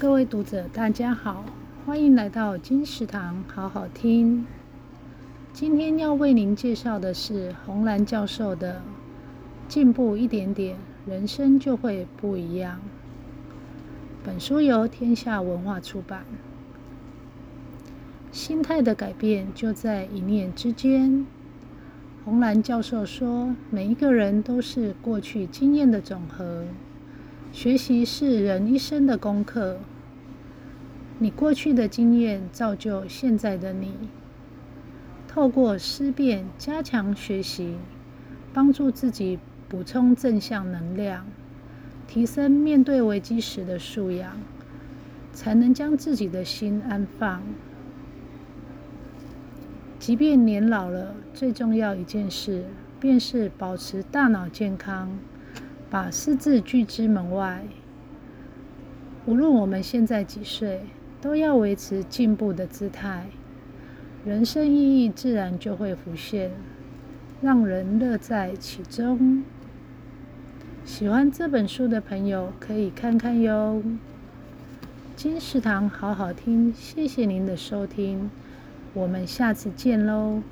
各位读者，大家好，欢迎来到金石堂好好听。今天要为您介绍的是洪兰教授的《进步一点点，人生就会不一样》。本书由天下文化出版。心态的改变就在一念之间。洪兰教授说：“每一个人都是过去经验的总和。”学习是人一生的功课。你过去的经验造就现在的你。透过思辨加强学习，帮助自己补充正向能量，提升面对危机时的素养，才能将自己的心安放。即便年老了，最重要一件事便是保持大脑健康。把私自拒之门外。无论我们现在几岁，都要维持进步的姿态，人生意义自然就会浮现，让人乐在其中。喜欢这本书的朋友可以看看哟。金石堂好好听，谢谢您的收听，我们下次见喽。